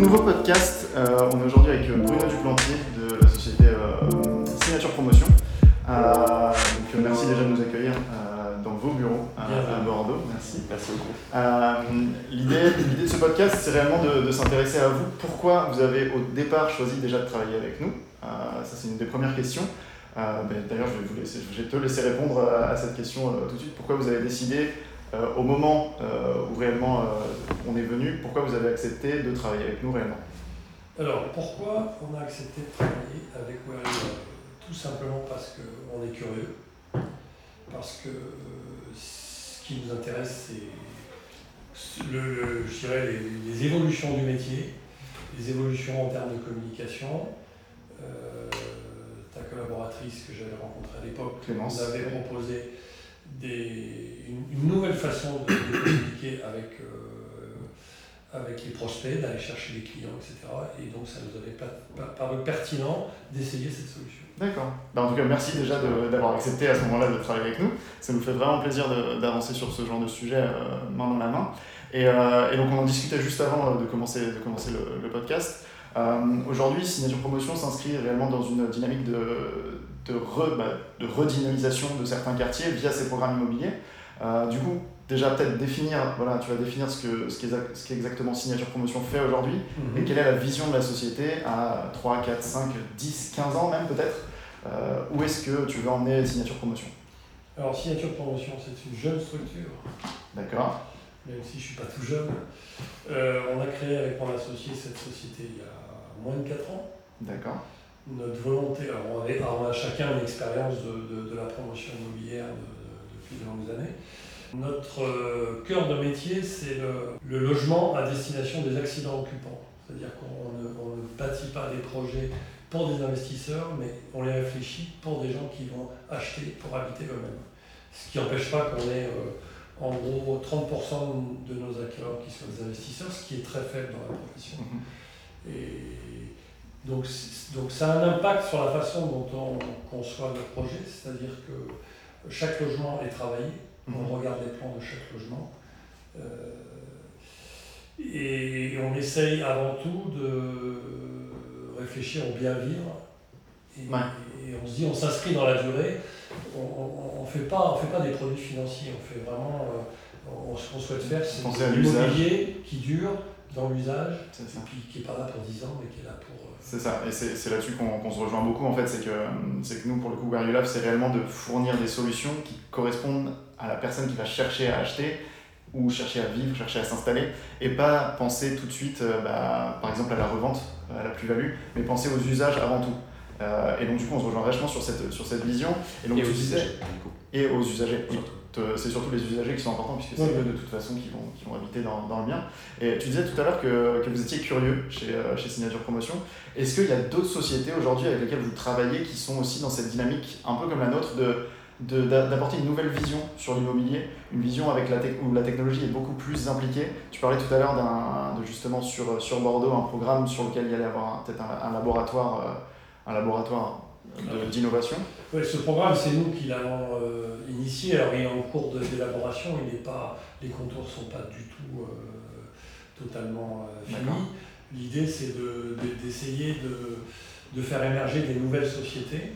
nouveau podcast. Euh, on est aujourd'hui avec Bruno Duplantier de la société euh, Signature Promotion. Euh, donc, merci déjà de nous accueillir dans vos bureaux à Bordeaux. Merci. Merci beaucoup. L'idée de ce podcast, c'est réellement de, s'intéresser à vous. Pourquoi vous avez au départ choisi déjà de travailler avec nous? Ça, c'est une des premières questions. Ben, d'ailleurs, je, vais je te laisser répondre à cette question tout de suite. Pourquoi vous avez décidé euh, au moment euh, où réellement euh, on est venu, pourquoi vous avez accepté de travailler avec nous réellement? Alors, pourquoi on a accepté de travailler avec Warrior Tout simplement parce qu'on est curieux, parce que ce qui nous intéresse, c'est le, je dirais les, évolutions du métier, les évolutions en termes de communication. ta collaboratrice que j'avais rencontrée à l'époque nous avait proposé des, une, nouvelle façon de, communiquer avec, euh, avec les prospects, d'aller chercher les clients, etc. Et donc ça nous avait paru pertinent d'essayer cette solution. D'accord. Ben, en tout cas, merci déjà d'avoir accepté à ce moment-là de travailler avec nous. Ça nous fait vraiment plaisir d'avancer sur ce genre de sujet euh, main dans la main. Et, euh, et, donc on en discutait juste avant de commencer, de commencer le, le podcast. Aujourd'hui, Signature Promotion s'inscrit réellement dans une dynamique de, de, re, bah, de redynamisation de certains quartiers via ces programmes immobiliers. Euh, du coup, déjà peut-être définir, voilà, tu vas définir ce que ce qu'est exactement Signature Promotion fait aujourd'hui mhm. et quelle est la vision de la société à 3, 4, 5, 10, 15 ans même peut-être. Euh, où est-ce que tu veux emmener Signature Promotion? Alors Signature Promotion, c'est une jeune structure. D'accord. Même si je ne suis pas tout jeune. Euh, on a créé avec mon associé cette société il y a moins de 4 ans. D'accord notre volonté, alors on, a chacun une expérience de, la promotion immobilière depuis de longues années. Notre euh, cœur de métier, c'est le, logement à destination des accidents occupants. C'est-à-dire qu'on ne, bâtit pas des projets pour des investisseurs, mais on les réfléchit pour des gens qui vont acheter pour habiter eux-mêmes. Ce qui n'empêche pas qu'on ait euh, en gros 30% de nos acquéreurs qui sont des investisseurs, ce qui est très faible dans la profession. Mm-hmm. Et donc, donc ça a un impact sur la façon dont on conçoit le projet, c'est-à-dire que chaque logement est travaillé, on mhm. regarde les plans de chaque logement, euh, et on essaye avant tout de réfléchir au bien vivre, et, on se dit on s'inscrit dans la durée, on ne fait, pas, fait pas des produits financiers, on fait vraiment, euh, ce qu'on souhaite faire, c'est l'immobilier qui dure dans l'usage, et puis qui n'est pas là pour 10 ans, mais qui est là pour c'est ça, et c'est là-dessus qu'on se rejoint beaucoup en fait, c'est que, que nous pour le coup Lab, c'est réellement de fournir des solutions qui correspondent à la personne qui va chercher à acheter ou chercher à vivre, chercher à s'installer, et pas penser tout de suite euh, bah, par exemple à la revente, à la plus-value, mais penser aux usages avant tout. Euh, et donc du coup on se rejoint vachement sur cette, sur cette vision. Et, donc, aux usagers. Et aux usagers. Euh, c'est surtout les usagers qui sont importants puisque c'est eux de toute façon qui vont, qui vont habiter dans, dans, le bien. Et tu disais tout à l'heure que, que, vous étiez curieux chez, euh, chez Signature Promotion. Est-ce qu'il y a d'autres sociétés aujourd'hui avec lesquelles vous travaillez qui sont aussi dans cette dynamique un peu comme la nôtre de d'apporter une nouvelle vision sur l'immobilier, une vision avec la où la technologie est beaucoup plus impliquée? Tu parlais tout à l'heure de justement sur, sur Bordeaux un programme sur lequel il y allait avoir peut-être un, laboratoire, euh, un laboratoire d'innovation Oui, ce programme, c'est nous qui l'avons euh, initié. Alors, il est en cours d'élaboration, il n'est pas, les contours ne sont pas du tout euh, totalement euh, finis. L'idée, c'est d'essayer de, de, faire émerger des nouvelles sociétés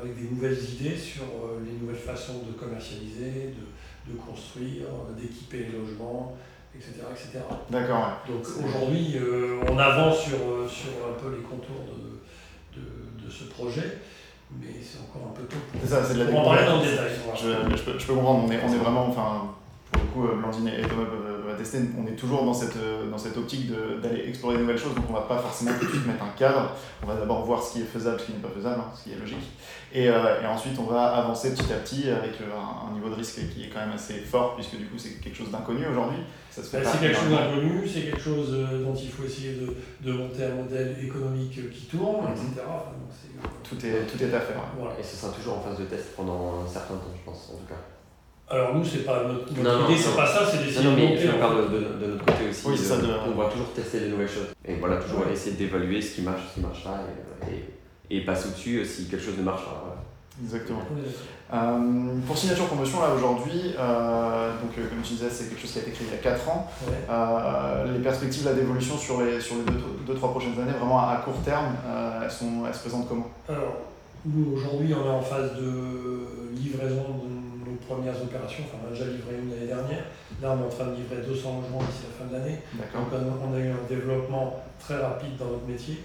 avec des nouvelles idées sur les nouvelles façons de commercialiser, de, de construire, d'équiper les logements, etc. etc. D'accord. Donc aujourd'hui, on avance sur, sur un peu les contours de, ce projet, mais c'est encore un peu tôt pour, ça, c'est de la en parler dans le détail. Je, je, peux, je, peux, comprendre, on est, on est vraiment, enfin, pour le coup, euh, Blandine et Thomas peuvent attester, on est toujours dans cette, euh, dans cette optique d'aller explorer de nouvelles choses, donc on ne va pas forcément tout de suite mettre un cadre, on va d'abord voir ce qui est faisable, ce qui n'est pas faisable, hein, ce qui est logique, et, euh, et, ensuite on va avancer petit à petit avec un, un, niveau de risque qui est quand même assez fort, puisque du coup c'est quelque chose d'inconnu aujourd'hui. Bah, c'est quelque chose d'inconnu, c'est quelque chose dont il faut essayer de, de, monter un modèle économique qui tourne, etc. Mhm. tout, est, tout est à faire. Et ce sera toujours en phase de test pendant un certain temps, je pense, en tout cas. Alors nous, c'est pas notre, idée, c'est pas ça, c'est d'essayer de Non, mais je parle de, de, notre côté aussi. Oui, ça On va toujours tester des nouvelles choses. Et voilà, toujours essayer d'évaluer ce qui marche, ce qui marche pas, et, et, passer au-dessus si quelque chose ne marche pas. Exactement. Euh, pour Signature Promotion, là aujourd'hui, euh, donc euh, comme tu disais, c'est quelque chose qui a été créé il y a 4 ans. les perspectives d'évolution sur les 2-3 sur les prochaines années, vraiment à, court terme, elles, sont, elles se présentent comment? Alors, nous aujourd'hui, on est en phase de livraison de nos premières opérations. Enfin, on a déjà livré une l'année dernière. Là, on est en train de livrer 200 logements d'ici la fin de l'année. Donc, on a eu un développement très rapide dans notre métier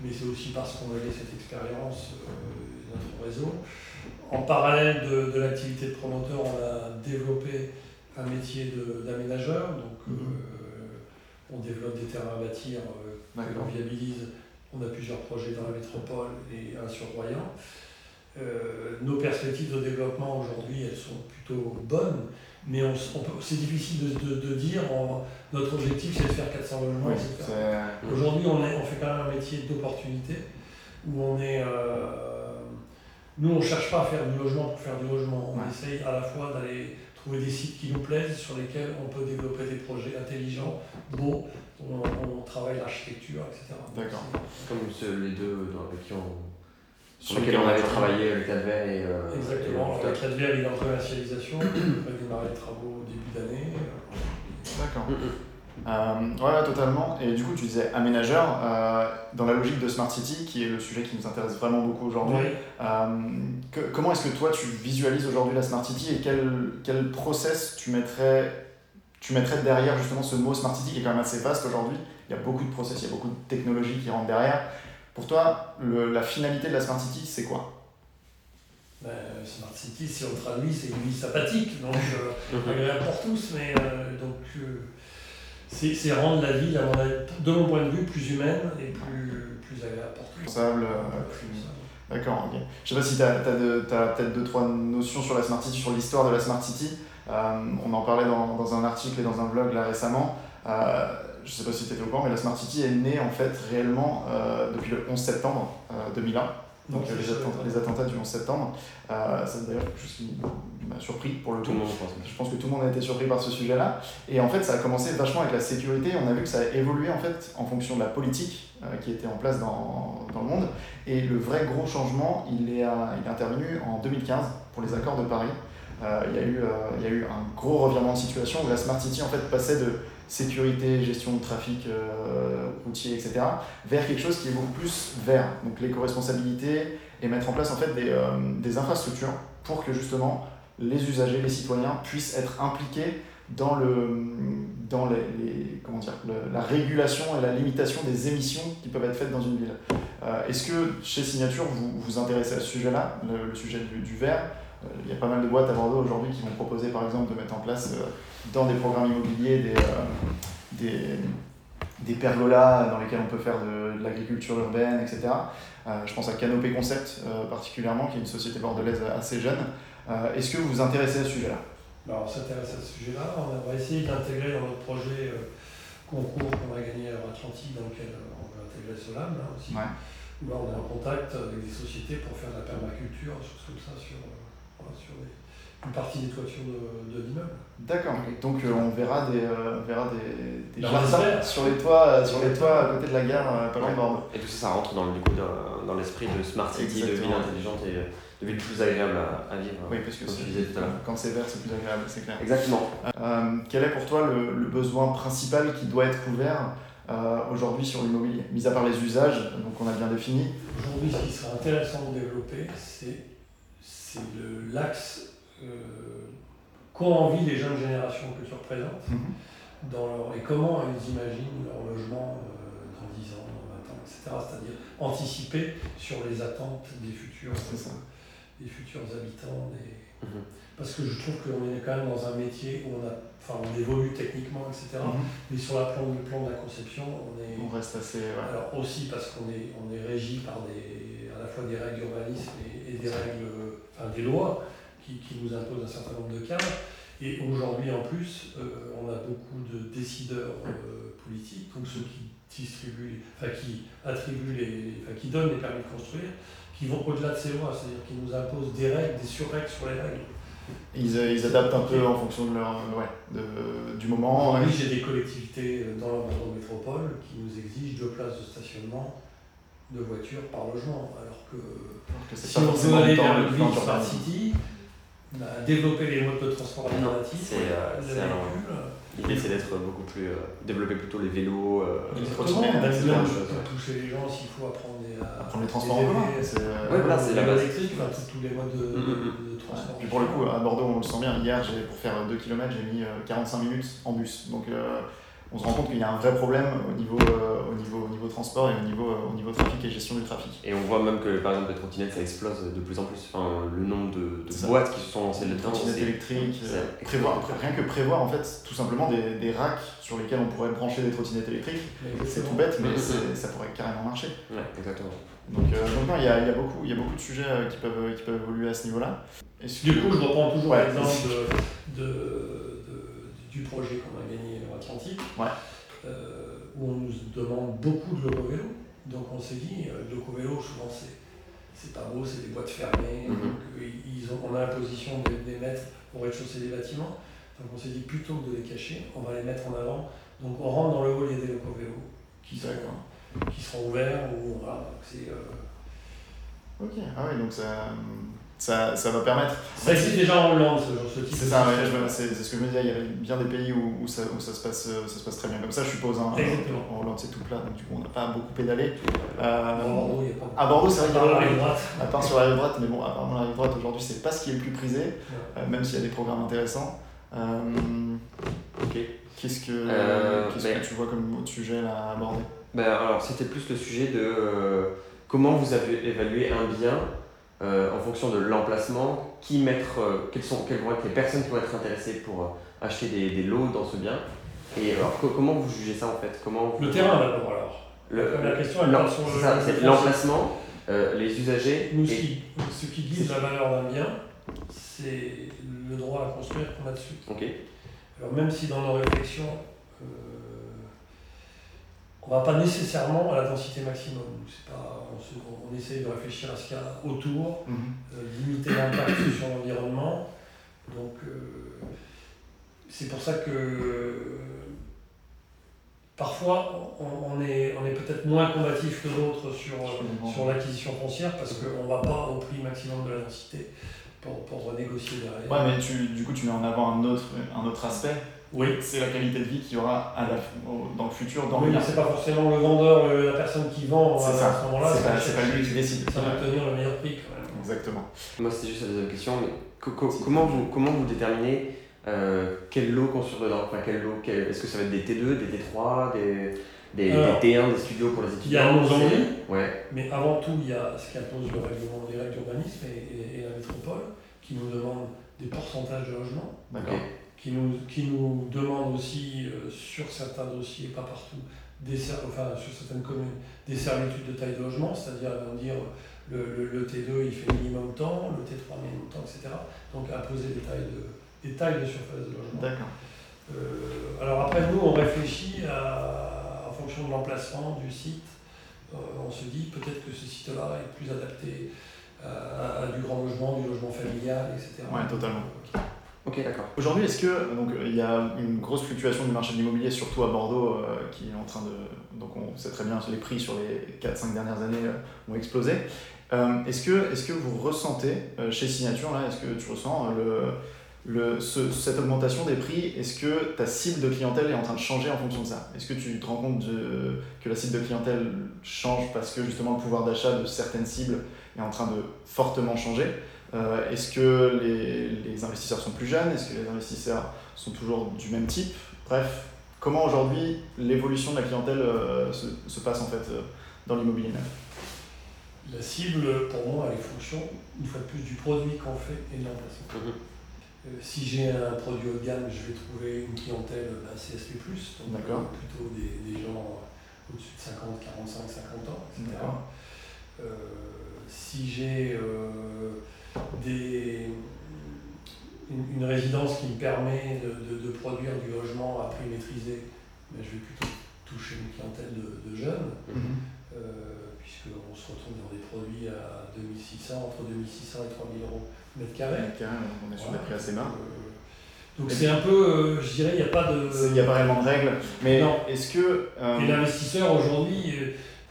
mais c'est aussi parce qu'on avait cette expérience, notre réseau. En parallèle de, de l'activité de promoteur, on a développé un métier d'aménageur. Donc, mhm. euh, on développe des terrains à bâtir euh, que l'on viabilise. On a plusieurs projets dans la métropole et un sur Royan. Euh, nos perspectives de développement aujourd'hui, elles sont plutôt bonnes, mais on, c'est difficile de, de, de dire notre objectif c'est de faire 400 logements, Aujourd'hui, on, on fait quand même un métier d'opportunité où on est. Euh, nous, on ne cherche pas à faire du logement pour faire du logement. On essaye à la fois d'aller trouver des sites qui nous plaisent, sur lesquels on peut développer des projets intelligents, beaux, on, on travaille l'architecture, etc. D'accord. Comme les deux dans, qui ont sur lequel on avait travaillé, le Cadver et. Euh, Exactement, le Cadver il est en commercialisation, on va démarrer les travaux au début d'année. D'accord. Euh, ouais, totalement. Et du coup, tu disais aménageur, euh, dans la logique de Smart City, qui est le sujet qui nous intéresse vraiment beaucoup aujourd'hui, euh, comment est-ce que toi tu visualises aujourd'hui la Smart City et quel, quel process tu mettrais, tu mettrais derrière justement ce mot Smart City qui est quand même assez vaste aujourd'hui? Il y a beaucoup de process, il y a beaucoup de technologies qui rentrent derrière. Pour toi, le, la finalité de la Smart City, c'est quoi? Ben, Smart City, si on traduit, c'est une vie sympathique, donc euh, agréable pour tous, mais euh, donc euh, c'est rendre la vie, de mon point de vue, plus humaine et plus, plus agréable pour tous. D'accord, ok. Je sais pas si tu as, as, peut-être deux, trois notions sur la Smart City, sur l'histoire de la Smart City. on en parlait dans, dans, un article et dans un blog là récemment je ne sais pas si tu étais au courant, mais la Smart City est née en fait réellement euh, depuis le 11 septembre 2001. Euh, donc les, attentats, les, attentats, du 11 septembre. Euh, c'est d'ailleurs quelque chose qui m'a surpris pour le tout. Monde, je pense que tout le monde a été surpris par ce sujet-là. Et en fait, ça a commencé vachement avec la sécurité. On a vu que ça a évolué en fait en fonction de la politique euh, qui était en place dans, dans, le monde. Et le vrai gros changement, il est, il est intervenu en 2015 pour les accords de Paris. il, y a eu, il y a eu un gros revirement de situation où la Smart City en fait passait de sécurité, gestion de trafic euh, routier, etc., vers quelque chose qui est beaucoup plus vert. Donc l'éco-responsabilité et mettre en place en fait des, euh, des, infrastructures pour que justement les usagers, les citoyens puissent être impliqués dans, le, dans les, comment dire, la régulation et la limitation des émissions qui peuvent être faites dans une ville. Euh, est-ce que chez Signature, vous vous intéressez à ce sujet-là, le, sujet du, du vert euh, il y a pas mal de boîtes à Bordeaux aujourd'hui qui vont proposer par exemple de mettre en place euh, dans des programmes immobiliers des, euh, des, des, pergolas dans lesquels on peut faire de, l'agriculture urbaine, etc. je pense à Canopé Concept particulièrement, qui est une société bordelaise assez jeune. Est-ce que vous vous intéressez à ce sujet-là? Bah, On s'intéresse à ce sujet-là. On va essayer d'intégrer dans notre projet concours qu'on a gagné à Atlantique, dans lequel on va intégrer Solam là aussi. Là, on est en contact avec des sociétés pour faire de la permaculture, choses comme ça, sur, sur une partie des toitures de, de l'immeuble. D'accord, donc euh, on verra des, euh, on verra des, des jardins sur les toits, euh, sur les toits à côté de la gare, pas loin de Bordeaux. Et tout ça, ça rentre dans, le, coup, dans, l'esprit de Smart City, de ville intelligente et de ville plus agréable à, vivre. Oui, parce que quand c'est vert, c'est plus agréable, c'est clair. Exactement. quel est pour toi le, le, besoin principal qui doit être couvert aujourd'hui sur l'immobilier, mis à part les usages, donc on a bien défini Aujourd'hui, ce qui serait intéressant de développer, c'est c'est l'axe euh, qu'ont envie les jeunes générations que tu représentes mhm. dans leur, et comment elles imaginent leur logement euh, dans 10 ans, dans 20 ans, etc. C'est-à-dire anticiper sur les attentes des futurs, des futurs habitants. Des... Mhm. Parce que je trouve qu'on est quand même dans un métier où on, a, enfin, on évolue techniquement, etc. Mhm. Mais sur la plan, le plan de la conception, on est. On reste assez. Alors aussi parce qu'on est, on est régi par des, à la fois des règles d'urbanisme et, et, des règles des lois qui, qui, nous imposent un certain nombre de cadres. Et aujourd'hui, en plus, euh, on a beaucoup de décideurs euh, politiques, donc ceux qui distribuent, enfin, qui attribuent les, enfin, qui donnent les permis de construire, qui vont au-delà de ces lois, c'est-à-dire qui nous imposent des règles, des surrègles sur les règles. Ils, ils, adaptent un peu en fonction de leur, ouais, de, du moment. Oui, j'ai des collectivités dans la métropole qui nous exigent deux places de stationnement de voitures par logement. Alors que, Alors que c'est si pas on veut forcément aller dans vers le ville smart city, bah, développer les modes de transport alternatifs, c'est, euh, L'idée c'est d'être beaucoup plus. euh, développer plutôt les vélos. euh, Les trottinettes, etc. toucher les gens s'il faut apprendre des, à Prendre les transports en commun. Euh, Ouais, voilà, c'est la base. électrique, enfin, tous- tous les modes de, Mm, mm, de- de Ouais. transport. Puis pour le coup, à Bordeaux, on le sent bien. Hier, j'ai, pour faire 2 km, j'ai mis euh, 45 minutes en bus. Donc, euh, on se rend compte qu'il y a un vrai problème au niveau, euh, au niveau, au niveau transport et au niveau, euh, au niveau trafic et gestion du trafic. Et on voit même que par exemple les trottinettes ça explose de plus en plus. Enfin, le nombre de, boîtes qui se sont lancées Les là-dedans. trottinettes électriques, euh, prévoir, rien que prévoir en fait tout simplement des, des racks sur lesquels on pourrait brancher des trottinettes électriques. C'est tout bête, mais ça pourrait carrément marcher. Ouais, exactement. Donc, euh, donc non, il y a, il y, a beaucoup- il y a beaucoup de sujets euh, qui peuvent, qui peuvent évoluer à ce niveau-là. Du coup, je reprends toujours Ouais. l'exemple de, de, de- du projet qu'on a gagné Atlantique, Ouais. euh, où on nous demande beaucoup de loco-vélo. Donc on s'est dit, euh, le loco-vélo, souvent c'est, c'est pas beau, c'est des boîtes fermées, donc euh, ils ont, on a la position de les mettre au rez-de-chaussée des bâtiments. Donc on s'est dit, plutôt que de les cacher, on va les mettre en avant. Donc on rentre dans le hall, il y a des loco-vélos qui, sont- D'accord. qui seront ouverts, où voilà, donc c'est... euh, Ok, ah oui, donc ça, ça, ça va permettre. Ça existe déjà en Hollande, ce type C'est ça, ouais, c'est c'est ce que je me disais, il y avait bien des pays où, où, ça, où ça, se passe, euh, ça se passe très bien comme ça, je suppose. Hein, Exactement. En Hollande, c'est tout plat, donc du coup, on n'a pas beaucoup pédalé. Euh, Bordeaux, il y a pas à Bordeaux, c'est vrai qu'il y a Par la beaucoup- rive droite. À part sur la rive droite, mais bon, apparemment la rive droite aujourd'hui, c'est pas ce qui est le plus prisé, Ouais. euh, même s'il y a des programmes intéressants. Euh, Ok. Qu'est-ce que, Euh, qu'est-ce ben- que tu vois comme autre sujet là, à aborder? Ben, alors c'était plus le sujet de euh, comment vous avez évalué un bien euh, en fonction de l'emplacement, qui mettre, euh, quelles, sont, quelles vont être les personnes qui vont être intéressées pour euh, acheter des, des lots dans ce bien. Et alors co- comment vous jugez ça en fait? Comment vous- Le terrain d'abord alors. Le- La question, le c'est foncier. l'emplacement, euh, les usagers Nous, ce et qui, ce qui guide la valeur d'un bien, c'est le droit à construire qu'on a dessus. ok Alors même si dans nos réflexions, on va pas nécessairement à la densité maximum. Pas, on, se- on essaye de réfléchir à ce qu'il y a autour, euh, limiter l'impact sur l'environnement. Donc, euh, c'est pour ça que euh, parfois on, on est, on est peut-être moins combatif que d'autres sur, sur l'acquisition foncière parce qu'on ne va pas au prix maximum de la densité pour, pour renégocier derrière. Ouais, mais tu, du coup, tu mets en avant un autre, un autre aspect, Oui, c'est la qualité de vie qu'il y aura à la, au- dans le futur, dans oui mais c'est pas forcément le vendeur, le- la personne qui vend C'est à, ça. à ce moment-là. C'est ça pas- pas lui qui décide. Ça va obtenir le meilleur prix quand même. Exactement. Moi, c'était juste la deuxième question, mais co- co- comment, vous, comment vous déterminez euh, quel lot construire dedans enfin, quel lot, quel- Est-ce que ça va être des T2, des T3, des, des, Alors, des T1, des studios pour les il y a étudiants nos envies. Ouais, Mais avant tout, il y a ce qu'impose le règlement, les règles d'urbanisme et, et- et la métropole, qui nous demande des pourcentages de logements, D'accord. Qui nous, qui nous demande aussi, euh, sur certains dossiers, pas partout, des ser- enfin, sur certaines communes, des servitudes de taille de logement, c'est-à-dire ils vont dire le, le, le T2 il fait minimum temps, le T3 minimum temps, etc. Donc imposer des tailles de, des tailles de surface de logement. D'accord. Euh, alors après, nous, on réfléchit à, en fonction de l'emplacement du site. Euh, on se dit peut-être que ce site-là est plus adapté à, à du grand logement, du logement familial, etc. Ouais, totalement. Ok, d'accord. Aujourd'hui, est-ce que donc il y a une grosse fluctuation du marché de l'immobilier, surtout à Bordeaux, euh, qui est en train de donc on sait très bien les prix sur les 4-5 dernières années euh, ont explosé. Euh, est-ce que est-ce que vous ressentez euh, chez Signature là, est-ce que tu ressens euh, le, le ce- cette augmentation des prix? Est-ce que ta cible de clientèle est en train de changer en fonction de ça? Est-ce que tu te rends compte de, que la cible de clientèle change parce que justement le pouvoir d'achat de certaines cibles est en train de fortement changer? Euh, Est-ce que les, les investisseurs sont plus jeunes? Est-ce que les investisseurs sont toujours du même type? Bref, comment aujourd'hui l'évolution de la clientèle euh, se, se passe en fait euh, dans l'immobilier neuf? La cible, pour moi, elle est fonction, une fois de plus, du produit qu'on fait et de l'emplacement. Mhm. Euh, si j'ai un produit haut de gamme, je vais trouver une clientèle bah, CSP+, donc euh, plutôt des, des gens euh, au-dessus de 50, 45, 50 ans, etc. Euh, si j'ai euh, des, une, une résidence qui me permet de, de- de produire du logement à prix maîtrisé, ben, je vais plutôt toucher une clientèle de, de jeunes, euh, puisqu'on se retrouve dans des produits à 2600, entre 2600 et 3000 euros mètre carré. On est sur des prix assez bas. Euh, donc c'est un peu, euh, je dirais, il n'y a pas de... Il n'y a pas réellement de règles, mais est-ce que... euh, Et l'investisseur aujourd'hui,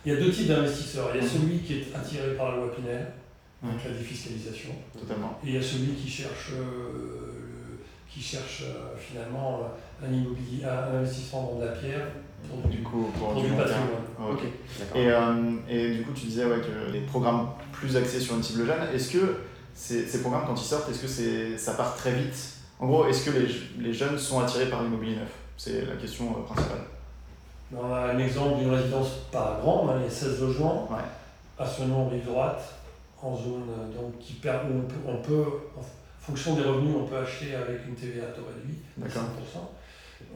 Il y a deux types d'investisseurs. Il y a Mhm. celui qui est attiré par la loi Pinel, Mhm. Donc la défiscalisation, Totalement. et il y a celui qui cherche, euh, qui cherche euh, finalement un, immobilier, un investissement dans de la pierre pour du, Du coup, pour, pour du patrimoine. Et, euh, et du coup, tu disais ouais, que les programmes plus axés sur une cible jeune, est-ce que ces, ces programmes, quand ils sortent, est-ce que ça part très vite? En gros, est-ce que les, les jeunes sont attirés par l'immobilier neuf? C'est la question principale. On a un exemple d'une résidence pas grande, hein, il y a 16 logements, Ouais. à ce nom rive droite, en zone euh, donc, qui per- où on peut, on peut, en fonction des revenus, on peut acheter avec une TVA à taux réduit, à 5%. D'accord.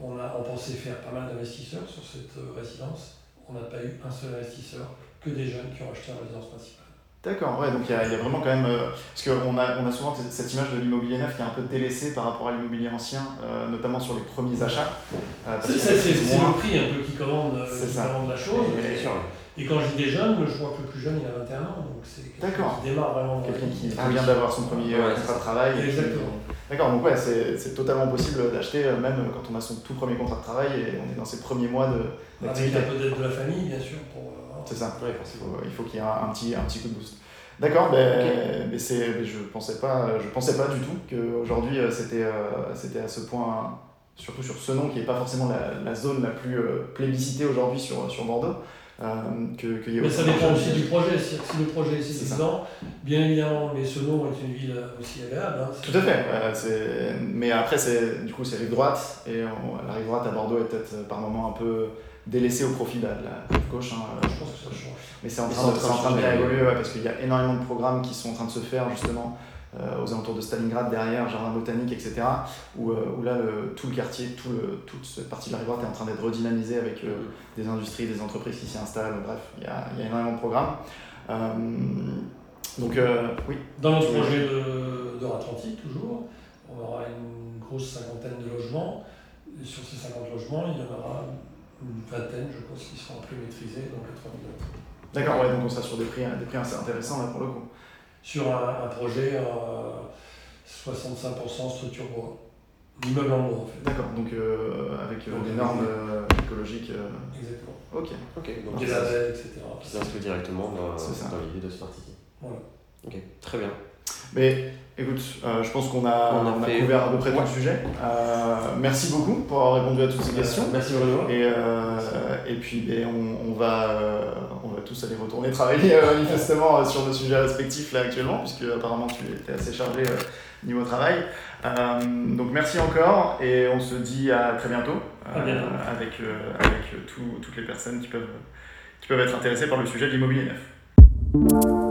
On, a, on pensait faire pas mal d'investisseurs sur cette euh, résidence. On n'a pas eu un seul investisseur, que des jeunes qui ont acheté en résidence principale. D'accord, ouais, donc il y, a il y a vraiment quand même. euh, parce qu'on a, on a souvent cette image de l'immobilier neuf qui est un peu délaissée par rapport à l'immobilier ancien, euh, notamment sur les premiers achats. euh, C'est le prix un peu qui commande, euh, qui commande la chose. Et, quand je dis des jeunes, je vois que le plus jeune il a 21 ans, donc c'est quelqu'un D'accord. qui démarre vraiment Quelqu'un qui oui. vient d'avoir son premier Ouais, euh, contrat de travail. Exactement. D'accord, donc ouais, c'est c'est totalement possible d'acheter même quand on a son tout premier contrat de travail et on est dans ses premiers mois de- Avec d'activité. un peu d'aide de la famille, bien sûr, pour. C'est ça. Ouais, Il faut, il faut qu'il y ait un, un petit, un petit coup de boost. D'accord, ben, mais c'est, je pensais pas, je pensais pas du tout qu'aujourd'hui euh, c'était, euh, c'était à ce point, surtout sur ce nom qui n'est pas forcément la, la zone la plus euh, plébiscitée aujourd'hui sur, sur Bordeaux, euh, que, qu'il y Mais ça dépend aussi du projet. Que si le projet est séduisant, bien évidemment, mais Senon est une ville aussi agréable. hein. Tout à fait. euh. Mais après, c'est, du coup, c'est rive droite, et on- la rive droite à Bordeaux est peut-être par moments un peu délaissée au profit de la, de la gauche. hein, Je pense que ça change. Mais c'est en train de, en train de bien évoluer ouais, parce qu'il y a énormément de programmes qui sont en train de se faire justement euh, aux alentours de Stalingrad, derrière, Jardin botanique, etc. Où, euh, où là, le, tout le quartier, tout le, toute cette partie de la rive droite est en train d'être redynamisée avec euh, des industries, des entreprises qui s'y installent. Bref, il y a, y a énormément de programmes. Euh, donc, euh, oui, Dans notre projet de, de Atlantique, toujours, on aura une grosse cinquantaine de logements. Et sur ces 50 logements, il y en aura une vingtaine, je pense, qui seront plus maîtrisés, donc 80 millions. d'accord, ouais, donc on sera sur des prix, des prix assez intéressants là pour le coup. Sur un, un projet à 65% structure bois. L'immeuble en bois, en fait. D'accord, donc euh, avec euh, Donc, des normes euh, écologiques. euh, Exactement. ok. Ok, donc Des labels, etc. qui s'inscrit directement dans, C'est ça. dans l'idée de Smart City. Voilà. Ok, très bien. Mais écoute, euh, je pense qu'on a, On a on a fait- couvert à peu près tout le sujet. Euh, merci beaucoup pour avoir répondu à toutes ces questions. Merci Bruno. Et, euh, et puis ben, on, on va, euh, on va tous aller retourner travailler euh, manifestement euh, sur nos sujets respectifs là actuellement, puisque apparemment tu étais assez chargé euh, niveau travail. Euh, donc merci encore et on se dit à très bientôt, À bientôt. avec, euh, avec euh, tout- toutes les personnes qui peuvent, qui peuvent être intéressées par le sujet de l'immobilier neuf.